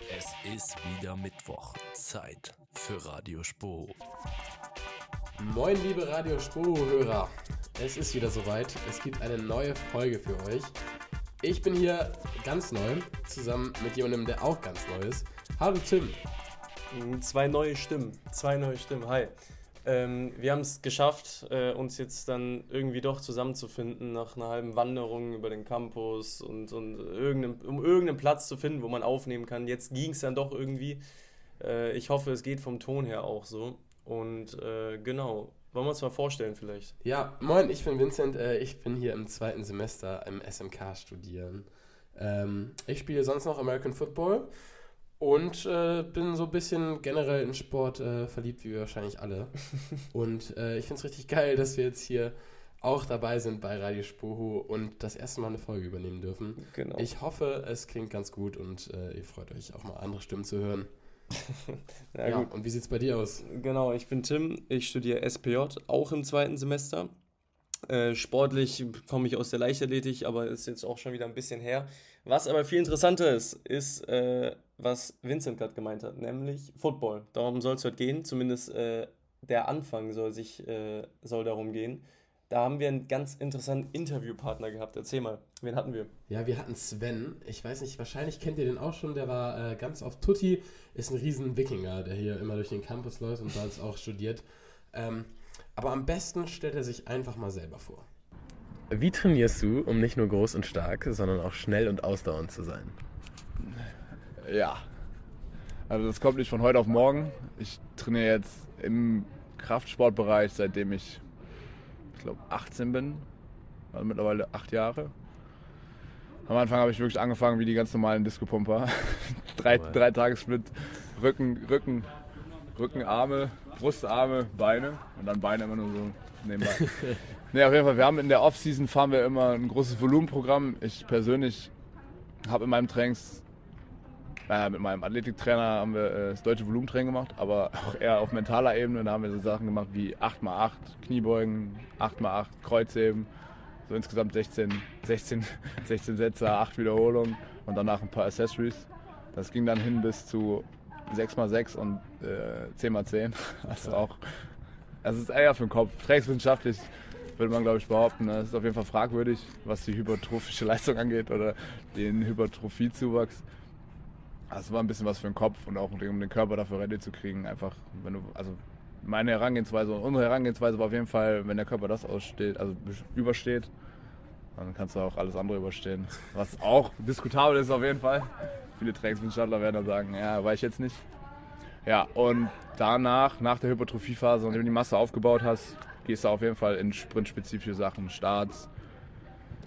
Es ist wieder Mittwoch. Zeit für Radio Spo. Moin, liebe Radio Spo-Hörer. Es ist wieder soweit. Es gibt eine neue Folge für euch. Ich bin hier ganz neu, zusammen mit jemandem, der auch ganz neu ist. Hallo Tim. Zwei neue Stimmen. Zwei neue Stimmen. Hi. Ähm, wir haben es geschafft, äh, uns jetzt dann irgendwie doch zusammenzufinden nach einer halben Wanderung über den Campus und, und irgendein, um irgendeinen Platz zu finden, wo man aufnehmen kann. Jetzt ging es dann doch irgendwie. Äh, ich hoffe, es geht vom Ton her auch so. Und äh, genau, wollen wir uns mal vorstellen vielleicht? Ja, moin, ich bin Vincent. Äh, ich bin hier im zweiten Semester im SMK studieren. Ähm, ich spiele sonst noch American Football und äh, bin so ein bisschen generell in Sport äh, verliebt, wie wir wahrscheinlich alle. und äh, ich finde es richtig geil, dass wir jetzt hier auch dabei sind bei Radio Spoho und das erste Mal eine Folge übernehmen dürfen. Genau. Ich hoffe, es klingt ganz gut und äh, ihr freut euch auch mal andere Stimmen zu hören. ja, ja, gut. und wie sieht es bei dir aus? Genau, ich bin Tim, ich studiere SPJ, auch im zweiten Semester. Äh, sportlich komme ich aus der Leichtathletik, aber ist jetzt auch schon wieder ein bisschen her. Was aber viel interessanter ist, ist, äh, was Vincent gerade gemeint hat, nämlich Football. Darum soll es heute gehen, zumindest äh, der Anfang soll, sich, äh, soll darum gehen. Da haben wir einen ganz interessanten Interviewpartner gehabt. Erzähl mal, wen hatten wir? Ja, wir hatten Sven. Ich weiß nicht, wahrscheinlich kennt ihr den auch schon. Der war äh, ganz auf Tutti. Ist ein riesen Wikinger, der hier immer durch den Campus läuft und dort auch studiert. Ähm, aber am besten stellt er sich einfach mal selber vor. Wie trainierst du, um nicht nur groß und stark, sondern auch schnell und ausdauernd zu sein? Ja. Also das kommt nicht von heute auf morgen. Ich trainiere jetzt im Kraftsportbereich, seitdem ich, ich glaube, 18 bin. Also mittlerweile acht Jahre. Am Anfang habe ich wirklich angefangen wie die ganz normalen Disco-Pumper. drei, Wow. drei Tage Split, Rücken, Rücken, Rücken, Arme, Brustarme, Beine und dann Beine immer nur so nebenbei. nee, auf jeden Fall, wir haben in der Off-Season fahren wir immer ein großes Volumenprogramm. Ich persönlich habe in meinem Trainings äh, mit meinem Athletiktrainer haben wir äh, das deutsche Volumentraining gemacht, aber auch eher auf mentaler Ebene. Da haben wir so Sachen gemacht wie 8x8 Kniebeugen, 8x8 Kreuzheben, so insgesamt 16, 16, 16 Sätze, 8 Wiederholungen und danach ein paar Accessories. Das ging dann hin bis zu 6x6 und äh, 10x10. Also auch, das ist eher für den Kopf. Trainingswissenschaftlich würde man, glaube ich, behaupten, das ist auf jeden Fall fragwürdig, was die hypertrophische Leistung angeht oder den Hypertrophiezuwachs. Das war ein bisschen was für den Kopf und auch um den Körper dafür ready zu kriegen. Einfach, wenn du, also meine Herangehensweise und unsere Herangehensweise war auf jeden Fall, wenn der Körper das aussteht, also übersteht, dann kannst du auch alles andere überstehen. Was auch diskutabel ist auf jeden Fall. Viele Trainingswissenschaftler werden dann sagen, ja, weiß ich jetzt nicht. Ja, und danach, nach der Hypertrophiephase, wenn du die Masse aufgebaut hast, gehst du auf jeden Fall in sprintspezifische Sachen, Starts,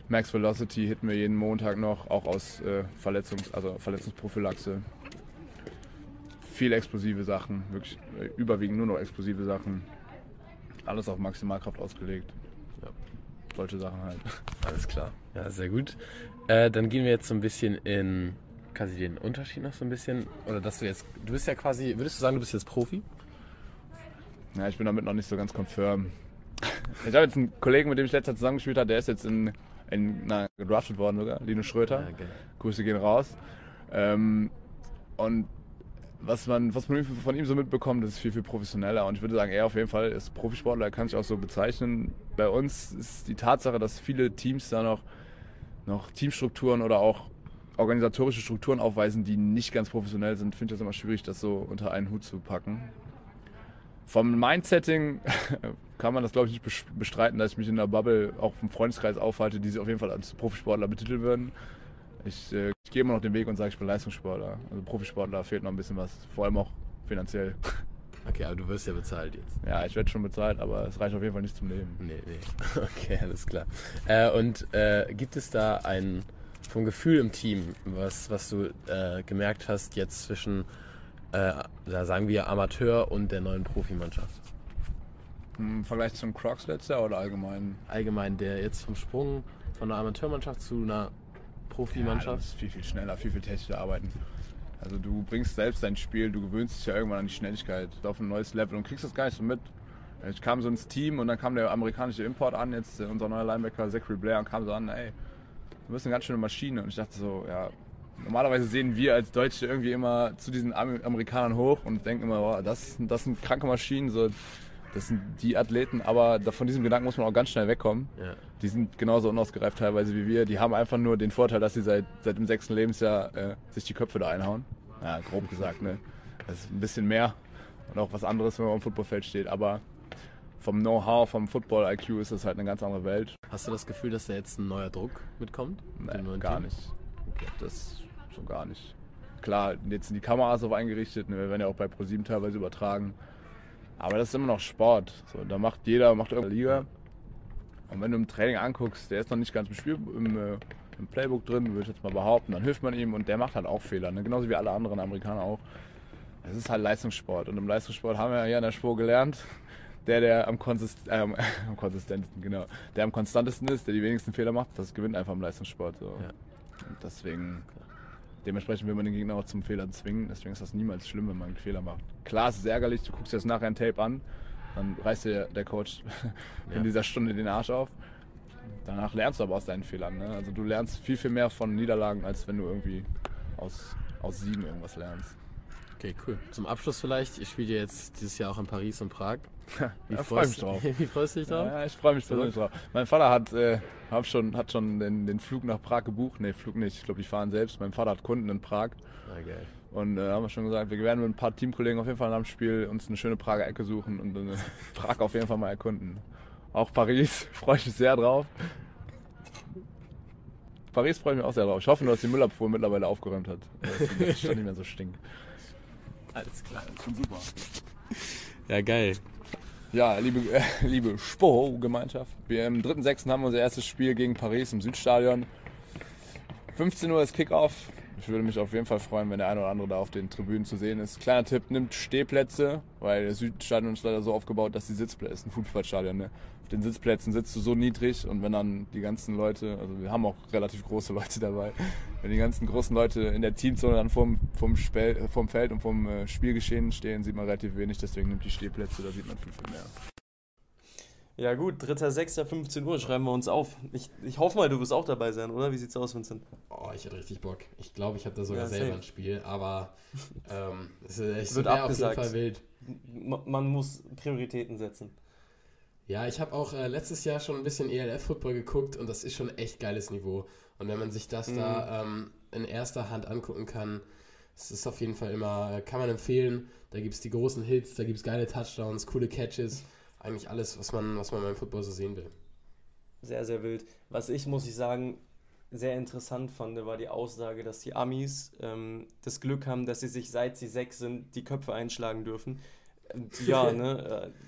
Max Velocity hitten wir jeden Montag noch, auch aus äh, Verletzungs-, also Verletzungsprophylaxe. Viele explosive Sachen, wirklich äh, überwiegend nur noch explosive Sachen. Alles auf Maximalkraft ausgelegt. Ja, solche Sachen halt. Alles klar. Ja, sehr gut. Äh, dann gehen wir jetzt so ein bisschen in quasi den Unterschied noch so ein bisschen. Oder dass du jetzt, du bist ja quasi, würdest du sagen, du bist jetzt Profi? Ja, ich bin damit noch nicht so ganz confirm. Ich habe jetzt einen Kollegen, mit dem ich letztes Jahr zusammengespielt habe, der ist jetzt in, in na, gedraftet worden sogar, Linus Schröter. Ja, geil. Grüße gehen raus. Ähm, und was man, was man von ihm so mitbekommt, das ist viel, viel professioneller. Und ich würde sagen, er auf jeden Fall ist Profisportler, er kann sich auch so bezeichnen. Bei uns ist die Tatsache, dass viele Teams da noch, noch Teamstrukturen oder auch organisatorische Strukturen aufweisen, die nicht ganz professionell sind, finde ich das immer schwierig, das so unter einen Hut zu packen. Vom Mindsetting kann man das, glaube ich, nicht bes- bestreiten, dass ich mich in der Bubble auch im Freundeskreis aufhalte, die sich auf jeden Fall als Profisportler betiteln würden. Ich, äh, ich gehe immer noch den Weg und sage, ich bin Leistungssportler. Also Profisportler fehlt noch ein bisschen was, vor allem auch finanziell. Okay, aber du wirst ja bezahlt jetzt. Ja, ich werde schon bezahlt, aber es reicht auf jeden Fall nicht zum Leben. Nee, nee. Okay, alles klar. Äh, und äh, gibt es da ein vom Gefühl im Team, was, was du äh, gemerkt hast jetzt zwischen, äh, da sagen wir Amateur und der neuen Profimannschaft? Im Vergleich zum Crocs letztes Jahr oder allgemein? Allgemein der jetzt vom Sprung von einer Amateurmannschaft zu einer Ja, Profimannschaft. das ist viel, viel schneller, viel, viel technischer arbeiten. Also du bringst selbst dein Spiel, du gewöhnst dich ja irgendwann an die Schnelligkeit auf ein neues Level und kriegst das gar nicht so mit. Ich kam so ins Team und dann kam der amerikanische Import an, jetzt äh, unser neuer Linebacker Zachary Blair und kam so an, ey, du bist eine ganz schöne Maschine. Und ich dachte so, ja, normalerweise sehen wir als Deutsche irgendwie immer zu diesen Amerikanern hoch und denken immer, oh, das, das sind kranke Maschinen, so, das sind die Athleten, aber von diesem Gedanken muss man auch ganz schnell wegkommen. Ja. Die sind genauso unausgereift teilweise wie wir. Die haben einfach nur den Vorteil, dass sie seit, seit dem sechsten Lebensjahr äh, sich die Köpfe da einhauen. Ja, grob gesagt, ne? Das ist ein bisschen mehr und auch was anderes, wenn man am Footballfeld steht, aber vom Know-how, vom Football-IQ ist das halt eine ganz andere Welt. Hast du das Gefühl, dass da jetzt ein neuer Druck mitkommt? Nee, gar Team? nicht. Das so gar nicht. Klar, jetzt sind die Kameras so eingerichtet, ne? wir werden ja auch bei ProSieben teilweise übertragen. Aber das ist immer noch Sport. So, da macht jeder, macht irgendeine Liga. Und wenn du im Training anguckst, der ist noch nicht ganz im, Spiel, im, äh, im Playbook drin, würde ich jetzt mal behaupten, dann hilft man ihm und der macht halt auch Fehler, ne? genauso wie alle anderen Amerikaner auch. Es ist halt Leistungssport und im Leistungssport haben wir ja in der Spur gelernt, der, der am, Konsist äh, am konsistentesten, genau, der am konstantesten ist, der die wenigsten Fehler macht, das gewinnt einfach im Leistungssport. So. Ja. Und deswegen, dementsprechend will man den Gegner auch zum Fehler zwingen. Deswegen ist das niemals schlimm, wenn man einen Fehler macht. Klar, es ist ärgerlich, du guckst dir das nachher ein Tape an, dann reißt dir der Coach in ja. dieser Stunde den Arsch auf. Danach lernst du aber aus deinen Fehlern. Ne? Also du lernst viel, viel mehr von Niederlagen, als wenn du irgendwie aus, aus Siegen irgendwas lernst. Okay, cool. Zum Abschluss vielleicht, ich spiele jetzt dieses Jahr auch in Paris und Prag. Wie ja, freue mich drauf. Wie freust du dich drauf? Ja, ich freue mich persönlich drauf. Mein Vater hat, äh, schon, hat schon den, den, Flug nach Prag gebucht. Ne, Flug nicht. Ich glaube, die fahren selbst. Mein Vater hat Kunden in Prag. Ah, geil. Und äh, haben wir schon gesagt, wir werden mit ein paar Teamkollegen auf jeden Fall nach dem Spiel uns eine schöne Prager Ecke suchen und äh, Prag auf jeden Fall mal erkunden. Auch Paris freue ich mich sehr drauf. Paris freue ich mich auch sehr drauf. Ich hoffe nur, dass die Müllabfuhr mittlerweile aufgeräumt hat. Dass es schon nicht mehr so stinkt. Alles klar. Schon super. Ja, geil. Ja, liebe, äh, liebe Spo-Gemeinschaft. Wir im 3.6. haben unser erstes Spiel gegen Paris im Südstadion. 15 Uhr ist Kickoff. Ich würde mich auf jeden Fall freuen, wenn der eine oder andere da auf den Tribünen zu sehen ist. Kleiner Tipp, nimmt Stehplätze, weil das Südstadion ist leider so aufgebaut, dass die Sitzplätze, ist ein Fußballstadion, ne? Den Sitzplätzen sitzt du so niedrig und wenn dann die ganzen Leute, also wir haben auch relativ große Leute dabei, wenn die ganzen großen Leute in der Teamzone dann vom, vom, Spel, vom Feld und vom äh, Spielgeschehen stehen, sieht man relativ wenig, deswegen nimmt die Stehplätze, da sieht man viel, viel mehr. Ja gut, 3.6.15 Uhr schreiben wir uns auf. Ich, ich hoffe mal, du wirst auch dabei sein, oder? Wie sieht's aus, Vincent? Oh, ich hätte richtig Bock. Ich glaube, ich habe da sogar ja, selber ein Spiel, aber ähm, es ist echt Wird abgesagt. auf jeden Fall wild. Man muss Prioritäten setzen. Ja, ich habe auch äh, letztes Jahr schon ein bisschen ELF-Football geguckt und das ist schon echt geiles Niveau. Und wenn man sich das mhm. da ähm, in erster Hand angucken kann, es ist auf jeden Fall immer, äh, kann man empfehlen. Da gibt es die großen Hits, da gibt es geile Touchdowns, coole Catches eigentlich alles, was man, was man beim Football so sehen will. Sehr, sehr wild. Was ich, muss ich sagen, sehr interessant fand, war die Aussage, dass die Amis ähm, das Glück haben, dass sie sich, seit sie sechs sind, die Köpfe einschlagen dürfen. Ja, ne?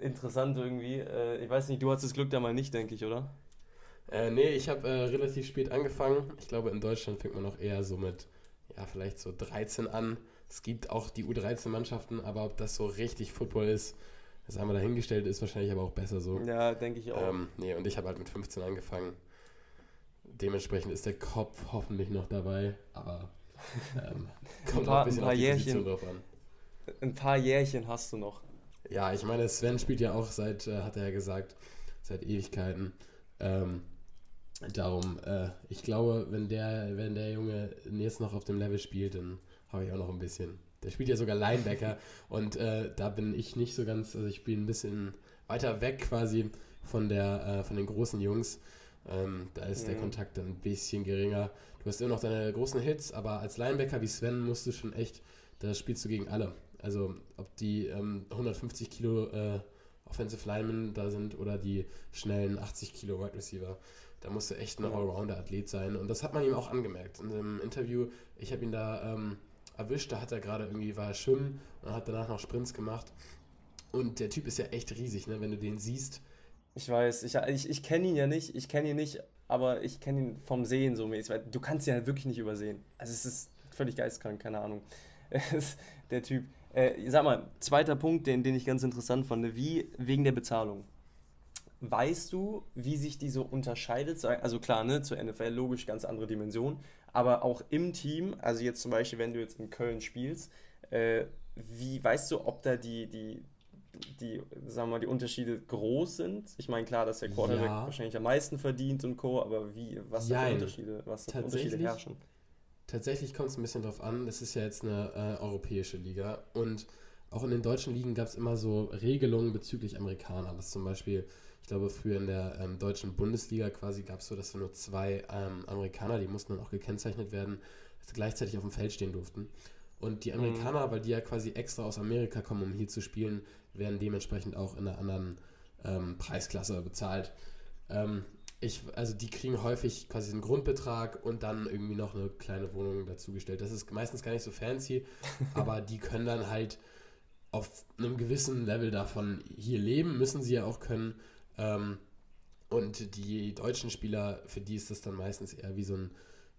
Interessant irgendwie. Äh, ich weiß nicht, du hattest das Glück da mal nicht, denke ich, oder? Äh, nee, ich habe äh, relativ spät angefangen. Ich glaube, in Deutschland fängt man noch eher so mit, ja, vielleicht so 13 an. Es gibt auch die U13-Mannschaften, aber ob das so richtig Football ist, das haben wir dahingestellt, ist wahrscheinlich aber auch besser so. Ja, denke ich auch. Ähm, nee, und ich habe halt mit 15 angefangen. Dementsprechend ist der Kopf hoffentlich noch dabei, aber ähm, kommt ein paar, auch ein bisschen ein paar Jährchen, drauf an. Ein paar Jährchen hast du noch. Ja, ich meine, Sven spielt ja auch seit, äh, hat er ja gesagt, seit Ewigkeiten. Ähm, darum, äh, ich glaube, wenn der, wenn der Junge jetzt noch auf dem Level spielt, dann habe ich auch noch ein bisschen. Der spielt ja sogar Linebacker und äh, da bin ich nicht so ganz, also ich bin ein bisschen weiter weg quasi von, der, äh, von den großen Jungs. Ähm, da ist mhm. der Kontakt dann ein bisschen geringer. Du hast immer noch deine großen Hits, aber als Linebacker wie Sven musst du schon echt, da spielst du gegen alle. Also ob die ähm, 150 Kilo äh, Offensive Linemen da sind oder die schnellen 80 Kilo Wide Receiver. Da musst du echt ein Allrounder-Athlet sein. Und das hat man ihm auch angemerkt. In dem Interview, ich habe ihn da ähm, erwischt. Da hat er gerade irgendwie, war er schwimmen und hat danach noch Sprints gemacht. Und der Typ ist ja echt riesig, ne? wenn du den siehst. Ich weiß, ich, ich, ich kenne ihn ja nicht, ich kenne ihn nicht, aber ich kenne ihn vom Sehen so mäßig, weil du kannst ihn halt wirklich nicht übersehen. Also es ist völlig geistkrank, keine Ahnung. der Typ. Äh, sag mal, zweiter Punkt, den, den ich ganz interessant fand, wie wegen der Bezahlung. Weißt du, wie sich die so unterscheidet? Also klar, ne, zur NFL logisch ganz andere Dimension, aber auch im Team, also jetzt zum Beispiel, wenn du jetzt in Köln spielst, äh, wie weißt du, ob da die, die, die, sagen wir mal, die Unterschiede groß sind? Ich meine, klar, dass der Quarterback ja. wahrscheinlich am meisten verdient und Co., aber wie, was ja, für Unterschiede, was für Unterschiede herrschen? Tatsächlich kommt es ein bisschen drauf an. Das ist ja jetzt eine äh, europäische Liga und auch in den deutschen Ligen gab es immer so Regelungen bezüglich Amerikaner. Das zum Beispiel, ich glaube, früher in der ähm, deutschen Bundesliga quasi gab es so, dass nur zwei ähm, Amerikaner, die mussten dann auch gekennzeichnet werden, gleichzeitig auf dem Feld stehen durften. Und die Mhm. Amerikaner, weil die ja quasi extra aus Amerika kommen, um hier zu spielen, werden dementsprechend auch in einer anderen ähm, Preisklasse bezahlt. Ähm, ich, also die kriegen häufig quasi einen Grundbetrag und dann irgendwie noch eine kleine Wohnung dazugestellt. Das ist meistens gar nicht so fancy, aber die können dann halt auf einem gewissen Level davon hier leben, müssen sie ja auch können. Ähm, und die deutschen Spieler, für die ist das dann meistens eher wie so ein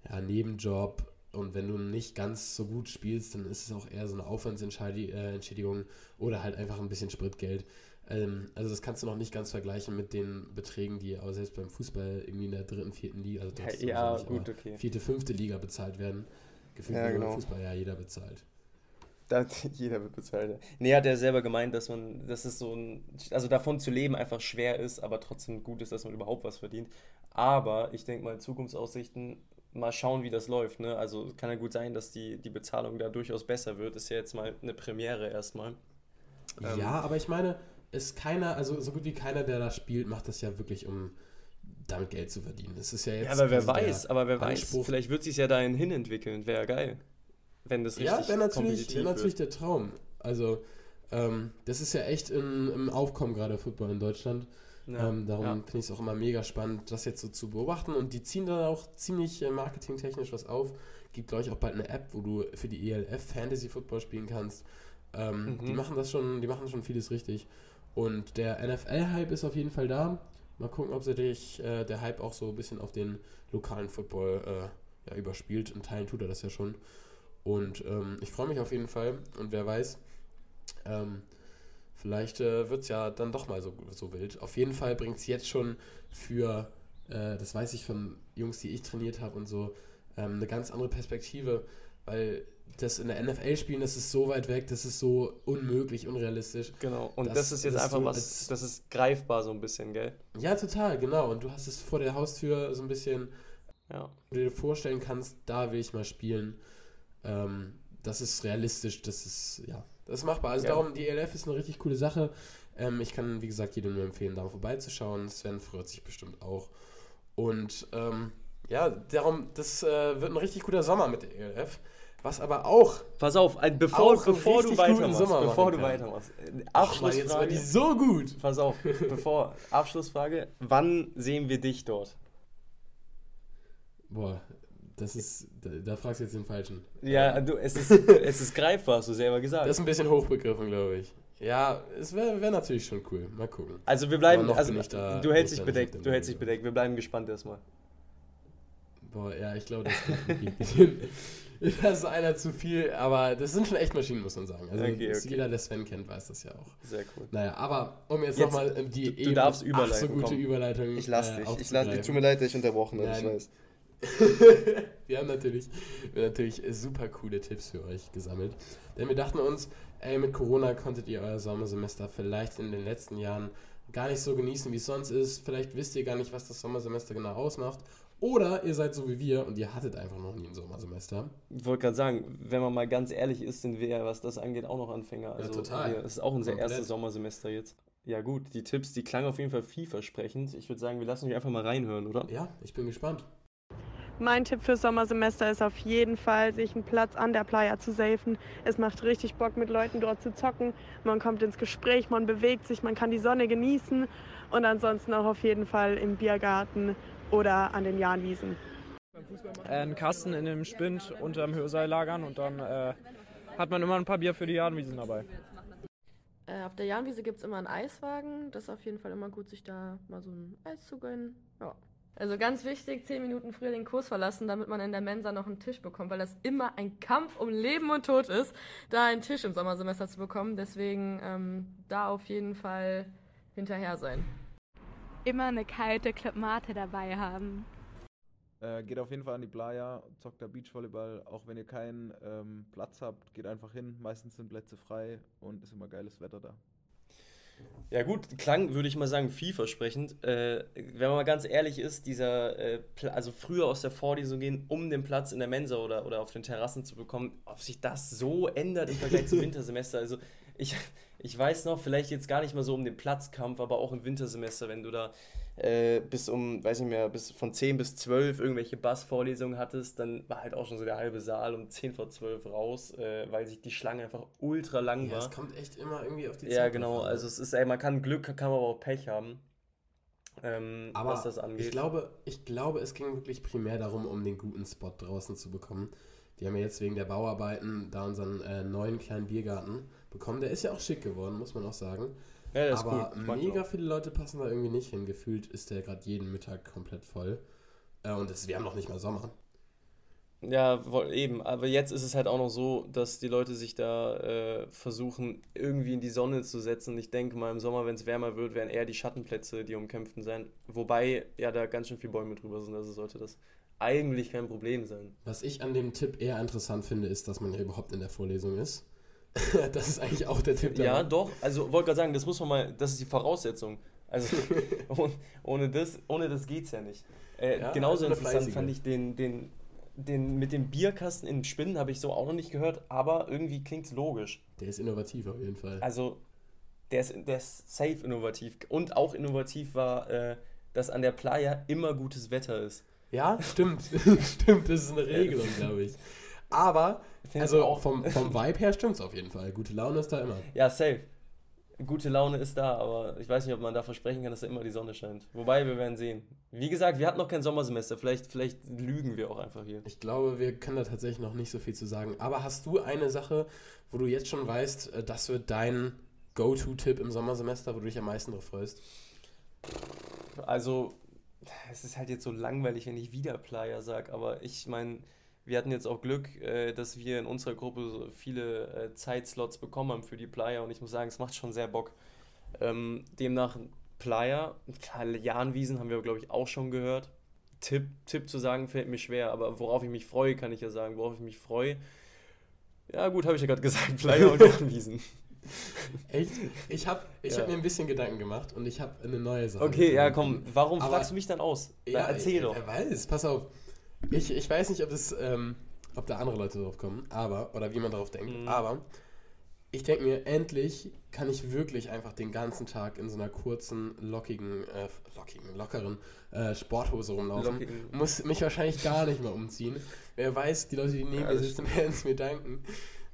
ja, Nebenjob. Und wenn du nicht ganz so gut spielst, dann ist es auch eher so eine Aufwandsentschädigung oder halt einfach ein bisschen Spritgeld. Ähm, also das kannst du noch nicht ganz vergleichen mit den Beträgen, die auch selbst beim Fußball irgendwie in der dritten, vierten Liga, also sowieso Ja, nicht, gut, okay. vierte, fünfte Liga bezahlt werden. Gefühlt Ja, genau. Fußball ja jeder bezahlt. Da, jeder wird bezahlt. Nee, hat er selber gemeint, dass man, dass es so ein, also davon zu leben einfach schwer ist, aber trotzdem gut ist, dass man überhaupt was verdient. Aber ich denke mal, Zukunftsaussichten, mal schauen, wie das läuft. Ne? Also kann ja gut sein, dass die, die Bezahlung da durchaus besser wird. Ist ja jetzt mal eine Premiere erstmal. Ähm, ja, aber ich meine, ist keiner, also so gut wie keiner, der da spielt, macht das ja wirklich, um damit Geld zu verdienen. Es ist ja jetzt. Ja, aber wer weiß, aber wer weiß, Anspruch- vielleicht wird sich ja dahin hin entwickeln. Wäre geil. Wenn das richtig Ja, wäre natürlich, wär natürlich der Traum. Also, ähm, das ist ja echt in, im Aufkommen gerade Football in Deutschland. Ja, ähm, darum ja. finde ich es auch immer mega spannend, das jetzt so zu beobachten. Und die ziehen da auch ziemlich äh, marketingtechnisch was auf. Gibt, glaube ich, auch bald eine App, wo du für die ELF Fantasy Football spielen kannst. Ähm, Mhm. Die machen das schon, die machen schon vieles richtig. Und der NFL-Hype ist auf jeden Fall da. Mal gucken, ob sich äh, der Hype auch so ein bisschen auf den lokalen Football äh, ja, überspielt. In Teilen tut er das ja schon. Und ähm, ich freue mich auf jeden Fall. Und wer weiß, ähm, vielleicht äh, wird es ja dann doch mal so, so wild. Auf jeden Fall bringt es jetzt schon für, äh, das weiß ich von Jungs, die ich trainiert habe und so, ähm, eine ganz andere Perspektive, weil das in der NFL spielen, das ist so weit weg, das ist so unmöglich, unrealistisch. Genau. Und das, Das- ist jetzt das einfach so was, das ist greifbar so ein bisschen, gell? Ja, total, genau. Und du hast es vor der Haustür so ein bisschen, Ja. wo du dir vorstellen kannst, da will ich mal spielen. Ähm, das ist realistisch, das ist, ja, das ist machbar. Also Ja. darum, die ELF ist eine richtig coole Sache. Ähm, ich kann, wie gesagt, jedem nur empfehlen, da vorbeizuschauen. Sven freut sich bestimmt auch. Und ähm, ja, darum, das äh, wird ein richtig guter Sommer mit der ELF. Was aber auch, Pass auf, ein- bevor, Auch bevor du weitermachst, Sommer bevor du kann. weitermachst. äh, Mann, jetzt war Abschlussfrage. die so gut. Pass auf, bevor, Abschlussfrage. Wann sehen wir dich dort? Boah, das ist, da, da fragst du jetzt den Falschen. Ja, du, es ist, es ist greifbar, hast du selber gesagt. Das ist ein bisschen hochbegriffen, glaube ich. Ja, es wäre wär natürlich schon cool. Mal gucken. also wir bleiben, also bin ich da- du hältst dich bedeckt, du hältst dich bedeckt. Wir bleiben gespannt erstmal. Boah, ja, ich glaube, das ist wirklich ein bisschen. Das ist einer zu viel, aber das sind schon echt Maschinen, muss man sagen. Also Okay, okay. jeder, der Sven kennt, weiß das ja auch. Sehr cool. Naja, aber um jetzt, Jetzt, nochmal die du- du eben darfst ach so gute komm. Überleitung Ich lass äh, dich. Ich lass, aufzugreifen. tut mir leid, dass ich unterbrochen habe, ich weiß. wir haben natürlich, wir haben natürlich super coole Tipps für euch gesammelt. Denn wir dachten uns, ey, mit Corona konntet ihr euer Sommersemester vielleicht in den letzten Jahren gar nicht so genießen, wie es sonst ist. Vielleicht wisst ihr gar nicht, was das Sommersemester genau ausmacht. Oder ihr seid so wie wir und ihr hattet einfach noch nie ein Sommersemester. Ich wollte gerade sagen, wenn man mal ganz ehrlich ist, sind wir ja, was das angeht, auch noch Anfänger. Also total. Wir, es ist auch unser Komplett. erstes Sommersemester jetzt. Ja gut, die Tipps, die klangen auf jeden Fall vielversprechend. Ich würde sagen, wir lassen euch einfach mal reinhören, oder? Ja, ich bin gespannt. Mein Tipp fürs Sommersemester ist auf jeden Fall, sich einen Platz an der Playa zu safen. Es macht richtig Bock, mit Leuten dort zu zocken. Man kommt ins Gespräch, man bewegt sich, man kann die Sonne genießen und ansonsten auch auf jeden Fall im Biergarten oder an den Jahnwiesen. einen Kasten in dem Spind unterm Hörseil lagern und dann äh, hat man immer ein paar Bier für die Jahnwiesen dabei. Äh, auf der Jahnwiese gibt es immer einen Eiswagen. Das ist auf jeden Fall immer gut, sich da mal so ein Eis zu gönnen. Ja. Also ganz wichtig, zehn Minuten früher den Kurs verlassen, damit man in der Mensa noch einen Tisch bekommt, weil das immer ein Kampf um Leben und Tod ist, da einen Tisch im Sommersemester zu bekommen. Deswegen ähm, da auf jeden Fall hinterher sein. immer eine kalte Club Mate dabei haben. Äh, geht auf jeden Fall an die Playa, zockt da Beachvolleyball. Auch wenn ihr keinen ähm, Platz habt, geht einfach hin. Meistens sind Plätze frei und ist immer geiles Wetter da. Ja gut, klang, würde ich mal sagen, vielversprechend. Äh, wenn man mal ganz ehrlich ist, dieser, äh, also früher aus der Vorlesung gehen, um den Platz in der Mensa oder, oder auf den Terrassen zu bekommen, ob sich das so ändert im Vergleich zum Wintersemester. Also ich, ich weiß noch, vielleicht jetzt gar nicht mal so um den Platzkampf, aber auch im Wintersemester, wenn du da äh, bis um, weiß nicht mehr, bis von 10 bis 12 irgendwelche Bass-Vorlesungen hattest, dann war halt auch schon so der halbe Saal um 10 vor 12 raus, äh, weil sich die Schlange einfach ultra lang Ja, war. es kommt echt immer irgendwie auf die Ja, Zeit genau. drauf an. Also es ist, ey, man kann Glück, kann aber auch Pech haben, ähm, Aber was das angeht. ich glaube, ich glaube, es ging wirklich primär darum, um den guten Spot draußen zu bekommen. Die haben ja jetzt wegen der Bauarbeiten da unseren äh, neuen kleinen Biergarten bekommen. Der ist ja auch schick geworden, muss man auch sagen. Ja, der ist Aber cool. Mag den mega auch. viele Leute passen da irgendwie nicht hin. Gefühlt ist der gerade jeden Mittag komplett voll. Äh, und es, wir haben noch nicht mal Sommer. Ja, wohl- eben. Aber jetzt ist es halt auch noch so, dass die Leute sich da äh, versuchen, irgendwie in die Sonne zu setzen. Ich denke mal, im Sommer, wenn es wärmer wird, werden eher die Schattenplätze die umkämpften sein. Wobei ja da ganz schön viele Bäume drüber sind, also sollte das eigentlich kein Problem sein. Was ich an dem Tipp eher interessant finde, ist, dass man ja überhaupt in der Vorlesung ist. das ist eigentlich auch der Tipp. Ja, doch. Also wollte gerade sagen, das muss man mal, das ist die Voraussetzung. Also ohne, das, ohne das geht's ja nicht. Äh, Ja, genauso also interessant fand ich den, den, den mit dem Bierkasten in Spinnen habe ich so auch noch nicht gehört, aber irgendwie klingt's logisch. Der ist innovativ auf jeden Fall. Also der ist, der ist safe innovativ. Und auch innovativ war, äh, dass an der Playa immer gutes Wetter ist. Ja, stimmt. stimmt, das ist eine Regelung, glaube ich. Aber, also auch- vom, vom Vibe her stimmt es auf jeden Fall. Gute Laune ist da immer. Ja, safe. Gute Laune ist da, aber ich weiß nicht, ob man da versprechen kann, dass da immer die Sonne scheint. Wobei, wir werden sehen. Wie gesagt, wir hatten noch kein Sommersemester. Vielleicht, vielleicht lügen wir auch einfach hier. Ich glaube, wir können da tatsächlich noch nicht so viel zu sagen. Aber hast du eine Sache, wo du jetzt schon weißt, äh, das wird dein Go-To-Tipp im Sommersemester, wo du dich am meisten drauf freust? Also, es ist halt jetzt so langweilig, wenn ich wieder Playa sage, aber ich meine, wir hatten jetzt auch Glück, äh, dass wir in unserer Gruppe so viele äh, Zeitslots bekommen haben für die Playa und ich muss sagen, es macht schon sehr Bock. Ähm, demnach Playa, Jahnwiesen haben wir, glaube ich, auch schon gehört. Tipp, Tipp zu sagen fällt mir schwer, aber worauf ich mich freue, kann ich ja sagen, worauf ich mich freue. Ja, gut, habe ich ja gerade gesagt, Playa und Jahnwiesen. Echt? Ich habe ich Ja. hab mir ein bisschen Gedanken gemacht und ich habe eine neue Sache. Okay, ja, komm, warum Aber- fragst du mich dann aus? Na, Ja, erzähl ich, doch. Wer weiß, pass auf. Ich, ich weiß nicht, ob, das, ähm, ob da andere Leute drauf kommen, aber, oder wie man darauf denkt, Mhm. aber ich denke mir, endlich kann ich wirklich einfach den ganzen Tag in so einer kurzen, lockigen, äh, lockigen, lockeren äh, Sporthose rumlaufen. Lockigen. Muss mich wahrscheinlich gar nicht mal umziehen. Wer weiß, die Leute, die neben Ja, mir sitzen, werden es mir danken.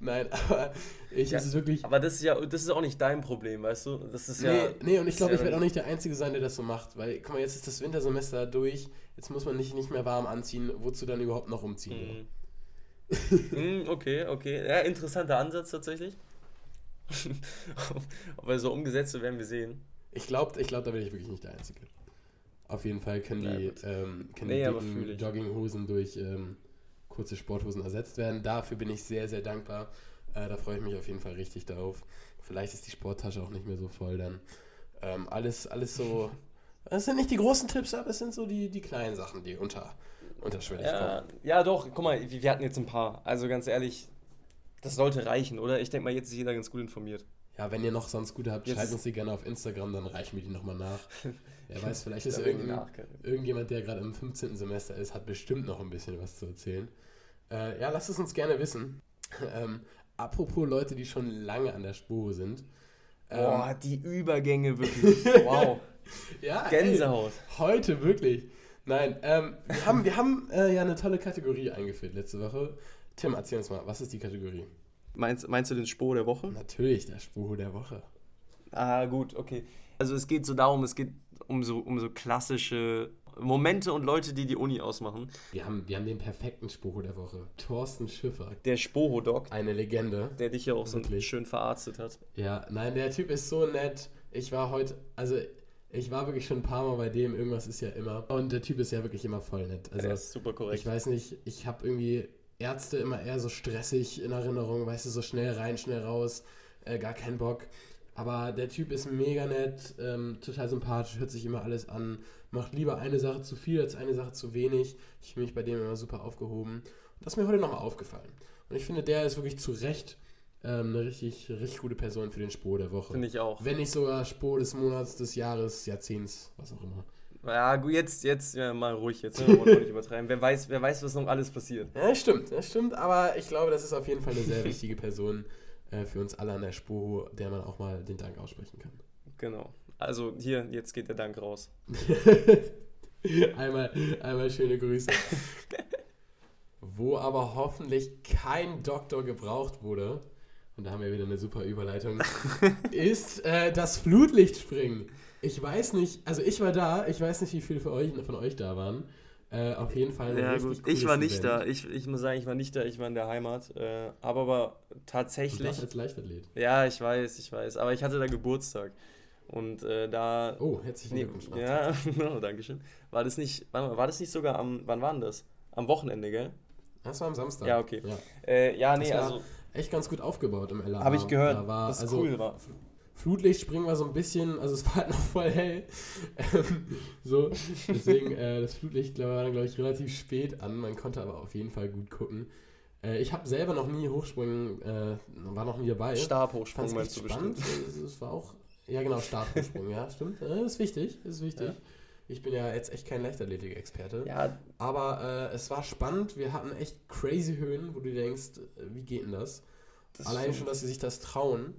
Nein, aber ich, Ja, es ist wirklich... Aber das ist ja, das ist auch nicht dein Problem, weißt du? Das ist ja. Nee, nee, und ich glaube, ja ich werde auch nicht der Einzige sein, der das so macht. Weil, guck mal, jetzt ist das Wintersemester durch. Jetzt muss man nicht, nicht mehr warm anziehen. Wozu dann überhaupt noch umziehen? Mhm. Mhm, okay, okay. Ja, interessanter Ansatz tatsächlich. Ob er so umgesetzt wird, werden wir sehen. Ich glaube, ich glaub, da bin ich wirklich nicht der Einzige. Auf jeden Fall können Na die, ähm, können Nee, die. Jogginghosen durch ähm, kurze Sporthosen ersetzt werden. Dafür bin ich sehr, sehr dankbar. Äh, da freue ich mich auf jeden Fall richtig drauf. Vielleicht ist die Sporttasche auch nicht mehr so voll dann. Ähm, alles, alles so. Das sind nicht die großen Tipps, aber es sind so die, die kleinen Sachen, die unter, unterschwellig Ja, kommen. ja, doch, guck mal, wir hatten jetzt ein paar. Also ganz ehrlich, das sollte reichen, oder? Ich denke mal, jetzt ist jeder ganz gut informiert. Ja, wenn ihr noch sonst gute habt, Jetzt schreibt uns die gerne auf Instagram, dann reichen wir die nochmal nach. Wer weiß, vielleicht ist nachgereicht. irgendjemand, der gerade im 15. Semester ist, hat bestimmt noch ein bisschen was zu erzählen. Äh, ja, lasst es uns gerne wissen. Ähm, apropos Leute, die schon lange an der Spur sind. Boah, Ähm, die Übergänge wirklich. Wow. ja, Gänsehaut. Ey, heute wirklich. Nein, ähm, wir haben, wir haben äh, ja eine tolle Kategorie eingeführt letzte Woche. Tim, erzähl uns mal, was ist die Kategorie? Meinst, meinst du den Spo der Woche? Natürlich, der Spur der Woche. Ah, gut, okay. Also es geht so darum, es geht um so, um so klassische Momente und Leute, die die Uni ausmachen. Wir haben, wir haben den perfekten Spur der Woche. Thorsten Schiffer. Der Spoho-Doc, Eine Legende. der dich ja auch so Wirklich. schön verarztet hat. Ja, nein, der Typ ist so nett. Ich war heute, also ich war wirklich schon ein paar Mal bei dem, irgendwas ist ja immer. Und der Typ ist ja wirklich immer voll nett. Also ist super korrekt. ich weiß nicht, ich habe irgendwie Ärzte immer eher so stressig in Erinnerung, weißt du, so schnell rein, schnell raus, äh, gar keinen Bock. Aber der Typ ist mega nett, ähm, total sympathisch, hört sich immer alles an, macht lieber eine Sache zu viel als eine Sache zu wenig. Ich fühle mich bei dem immer super aufgehoben. Und das ist mir heute nochmal aufgefallen. Und ich finde, der ist wirklich zu Recht ähm, eine richtig, richtig gute Person für den Spur der Woche. Finde ich auch. Wenn nicht sogar Spur des Monats, des Jahres, Jahrzehnts, was auch immer. Ja, gut, jetzt, jetzt ja, mal ruhig, jetzt wollen wir nicht übertreiben. Wer weiß, wer weiß, was noch alles passiert. Ja, stimmt, das stimmt, aber ich glaube, das ist auf jeden Fall eine sehr wichtige Person äh, für uns alle an der Spur, der man auch mal den Dank aussprechen kann. Genau. Also hier, jetzt geht der Dank raus. einmal, einmal schöne Grüße. Wo aber hoffentlich kein Doktor gebraucht wurde, und da haben wir wieder eine super Überleitung, ist äh, das Flutlichtspringen. Ich weiß nicht, also ich war da, ich weiß nicht, wie viele von euch, von euch da waren. Äh, auf jeden Fall. Ja, gut. Ich war nicht Event. da. Ich, ich muss sagen, ich war nicht da. Ich war in der Heimat. Äh, aber, aber tatsächlich. Du als Leichtathlet. Ja, ich weiß, ich weiß. Aber ich hatte da Geburtstag. Und äh, da. Oh, herzlichen Glückwunsch. Nee, ja, no, danke schön. War das nicht, war, war das nicht sogar am, wann war denn das? Am Wochenende, gell? Das war am Samstag. Ja, okay. Ja, äh, ja nee, also. Echt ganz gut aufgebaut im LA. Habe ich gehört, da war, dass also, cool war. Flutlichtspringen war so ein bisschen, also es war halt noch voll hell. Ähm, so, deswegen, äh, das Flutlicht war dann, glaube ich, relativ spät an. Man konnte aber auf jeden Fall gut gucken. Äh, ich habe selber noch nie Hochspringen, äh, war noch nie dabei. Stabhochsprung meinst du spannend. bestimmt? Es war auch, ja genau, Stabhochsprung, ja, stimmt. das ist wichtig, das ist wichtig. Ja. Ich bin ja jetzt echt kein Leichtathletik-Experte. Ja. Aber äh, es war spannend. Wir hatten echt crazy Höhen, wo du denkst, äh, wie geht denn das? das Allein schon, dass sie sich das trauen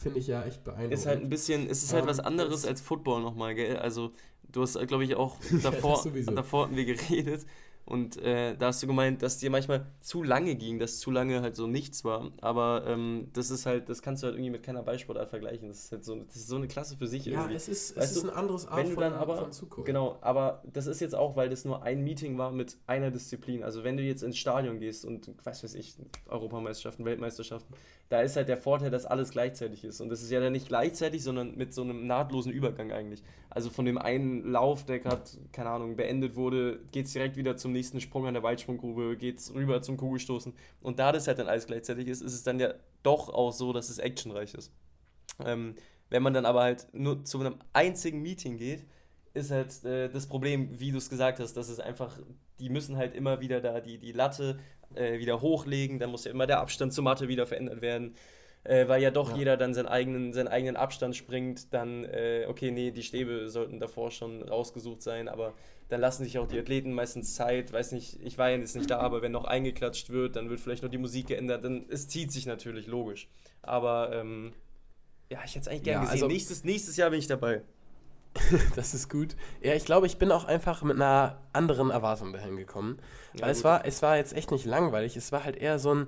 finde ich ja echt beeindruckend. Ist halt ein bisschen, es ist halt was anderes als Football nochmal, gell? Also, du hast, glaube ich, auch davor, ja, davor hatten wir geredet und äh, da hast du gemeint, dass dir manchmal zu lange ging, dass zu lange halt so nichts war. Aber ähm, das ist halt, das kannst du halt irgendwie mit keiner Ballsportart vergleichen. Das ist halt so, das ist so eine Klasse für sich ja, irgendwie. es ist, es ist ein anderes Art wenn du dann aber, von Zukunft. Genau, aber das ist jetzt auch, weil das nur ein Meeting war mit einer Disziplin. Also wenn du jetzt ins Stadion gehst und, was weiß ich, Europameisterschaften, Weltmeisterschaften, da ist halt der Vorteil, dass alles gleichzeitig ist. Und das ist ja dann nicht gleichzeitig, sondern mit so einem nahtlosen Übergang eigentlich. Also von dem einen Lauf, der gerade, keine Ahnung, beendet wurde, geht es direkt wieder zum nächsten Sprung an der Weitsprunggrube, geht es rüber zum Kugelstoßen. Und da das halt dann alles gleichzeitig ist, ist es dann ja doch auch so, dass es actionreich ist. Ähm, wenn man dann aber halt nur zu einem einzigen Meeting geht, ist halt äh, das Problem, wie du es gesagt hast, dass es einfach, die müssen halt immer wieder da die, die Latte äh, wieder hochlegen, dann muss ja immer der Abstand zur Matte wieder verändert werden. Äh, weil ja doch ja. jeder dann seinen eigenen, seinen eigenen Abstand springt, dann, äh, okay, nee, die Stäbe sollten davor schon rausgesucht sein, aber dann lassen sich auch die Athleten meistens Zeit, weiß nicht, ich war ja jetzt nicht da, aber wenn noch eingeklatscht wird, dann wird vielleicht noch die Musik geändert, dann es zieht sich natürlich, logisch. Aber ähm, ja, ich hätte es eigentlich gerne ja, gesehen. Also nächstes, nächstes Jahr bin ich dabei. das ist gut. Ja, ich glaube, ich bin auch einfach mit einer anderen Erwartung dahin gekommen. Ja, weil es war, es war jetzt echt nicht langweilig. Es war halt eher so ein,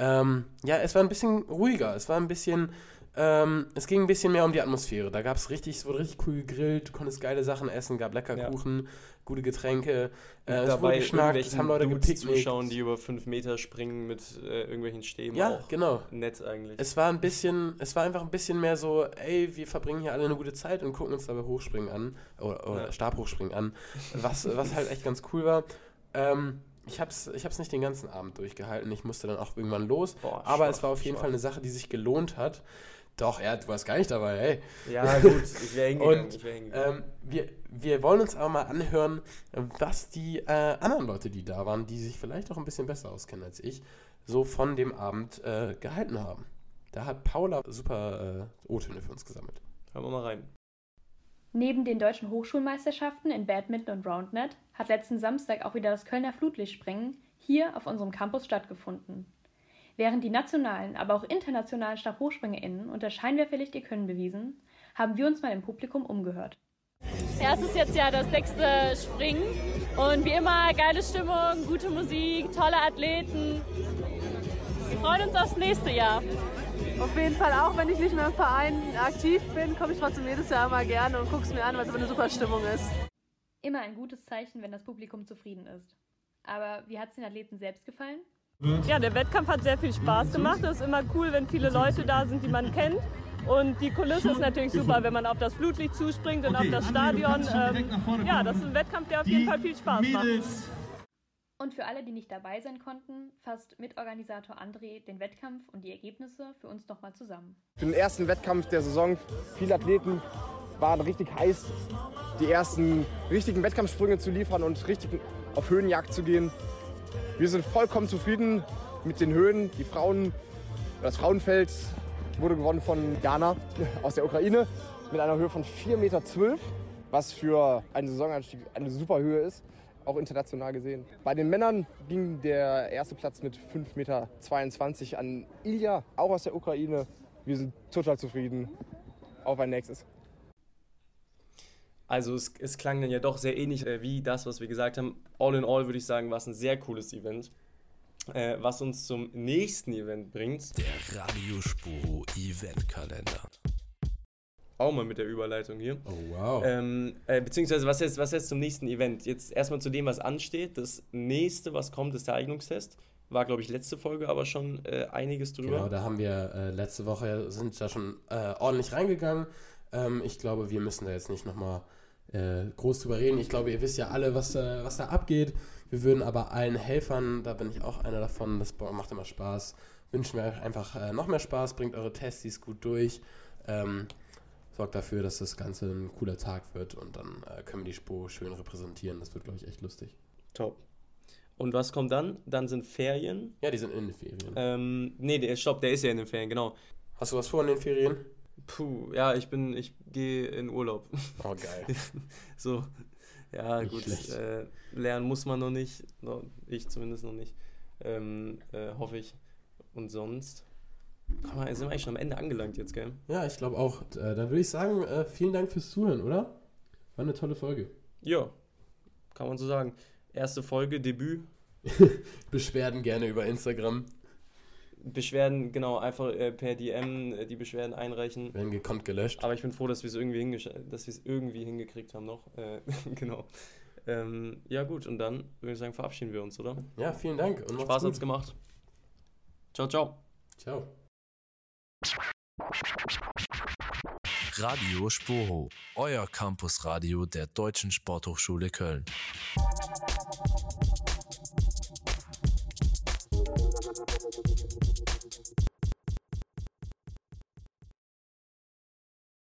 ähm, ja, es war ein bisschen ruhiger. Es war ein bisschen, ähm, es ging ein bisschen mehr um die Atmosphäre. Da gab es richtig, es wurde richtig cool gegrillt, du konntest geile Sachen essen, gab lecker ja. Kuchen, gute Getränke. Äh, es wurde geschnackt, es haben Leute gepicknickt. zuschauen, die über fünf Meter springen mit äh, irgendwelchen Stäben. Ja, auch genau. Nett eigentlich. Es war ein bisschen, es war einfach ein bisschen mehr so, ey, wir verbringen hier alle eine gute Zeit und gucken uns dabei Hochspringen an, oder, oder ja. Stabhochspringen an, was, was halt echt ganz cool war. Ähm, ich habe es ich hab's nicht den ganzen Abend durchgehalten. Ich musste dann auch irgendwann los. Boah, aber schwach, es war auf jeden schwach. Fall eine Sache, die sich gelohnt hat. Doch, ja, du warst gar nicht dabei, hey. Ja, gut, ich wäre hingegangen. Und, wär hingegangen. Ähm, wir, wir wollen uns aber mal anhören, was die äh, anderen Leute, die da waren, die sich vielleicht auch ein bisschen besser auskennen als ich, so von dem Abend äh, gehalten haben. Da hat Paula super äh, O-Töne für uns gesammelt. Hören wir mal rein. Neben den deutschen Hochschulmeisterschaften in Badminton und Roundnet hat letzten Samstag auch wieder das Kölner Flutlichtspringen hier auf unserem Campus stattgefunden. Während die nationalen, aber auch internationalen StabhochspringerInnen das Scheinwerferlicht ihr Können bewiesen, haben wir uns mal im Publikum umgehört. Ja, es ist jetzt ja das sechste Springen und wie immer geile Stimmung, gute Musik, tolle Athleten. Wir freuen uns aufs nächste Jahr. Auf jeden Fall auch, wenn ich nicht mehr im Verein aktiv bin, komme ich trotzdem jedes Jahr mal gerne und gucke es mir an, weil es immer eine super Stimmung ist. Immer ein gutes Zeichen, wenn das Publikum zufrieden ist. Aber wie hat es den Athleten selbst gefallen? Ja, der Wettkampf hat sehr viel Spaß gemacht. Es ist immer cool, wenn viele Leute da sind, die man kennt. Und die Kulisse ist natürlich super, wenn man auf das Flutlicht zuspringt und auf das Stadion. Ähm, ja, das ist ein Wettkampf, der auf jeden Fall viel Spaß macht. Und für alle, die nicht dabei sein konnten, fasst Mitorganisator André den Wettkampf und die Ergebnisse für uns nochmal zusammen. Für den ersten Wettkampf der Saison, viele Athleten waren richtig heiß, die ersten richtigen Wettkampfsprünge zu liefern und richtig auf Höhenjagd zu gehen. Wir sind vollkommen zufrieden mit den Höhen. Die Frauen Das Frauenfeld wurde gewonnen von Ghana aus der Ukraine mit einer Höhe von 4,12 Meter, was für einen Saisonanstieg eine super Höhe ist, auch international gesehen. Bei den Männern ging der erste Platz mit 5,22 Meter an Ilja, auch aus der Ukraine. Wir sind total zufrieden. Auf ein nächstes. Also es, es klang dann ja doch sehr ähnlich äh, wie das, was wir gesagt haben. All in all würde ich sagen, war es ein sehr cooles Event. Äh, was uns zum nächsten Event bringt. Der Radiospuro Eventkalender. Auch mal mit der Überleitung hier. Oh, wow. Ähm, äh, beziehungsweise, was jetzt, was jetzt zum nächsten Event? Jetzt erstmal zu dem, was ansteht. Das nächste, was kommt, ist der Eignungstest. War, glaube ich, letzte Folge aber schon äh, einiges drüber. Genau, da haben wir äh, letzte Woche, sind da schon äh, ordentlich reingegangen. Ähm, ich glaube, wir müssen da jetzt nicht nochmal äh, groß drüber reden. Ich glaube, ihr wisst ja alle, was, äh, was da abgeht. Wir würden aber allen Helfern, da bin ich auch einer davon, das macht immer Spaß, wünschen wir euch einfach äh, noch mehr Spaß, bringt eure Testis gut durch, ähm, sorgt dafür, dass das Ganze ein cooler Tag wird und dann äh, können wir die Spo schön repräsentieren. Das wird, glaube ich, echt lustig. Top. Und was kommt dann? Dann sind Ferien. Ja, die sind in den Ferien. Ähm, nee, der, stopp, der ist ja in den Ferien, genau. Hast du was vor in den Ferien? Puh, ja, ich bin, ich gehe in Urlaub. Oh, geil. so, ja, Nicht gut. Äh, lernen muss man noch nicht. Ich zumindest noch nicht. Ähm, äh, hoffe ich. Und sonst. Komm mal, sind wir eigentlich schon am Ende angelangt jetzt, gell? Ja, ich glaube auch. Äh, dann würde ich sagen, äh, vielen Dank fürs Zuhören, oder? War eine tolle Folge. Ja, kann man so sagen. Erste Folge, Debüt. Beschwerden gerne über Instagram. Beschwerden, genau, einfach äh, per DM äh, die Beschwerden einreichen. Werden gekonnt gelöscht. Aber ich bin froh, dass wir es irgendwie, dass irgendwie hingekriegt haben noch. Äh, genau. Ähm, ja, gut, und dann würde ich sagen, verabschieden wir uns, oder? Ja, vielen Dank und Spaß hat's gemacht. Ciao, ciao. Ciao. Radio Spoho, euer Campusradio der Deutschen Sporthochschule Köln.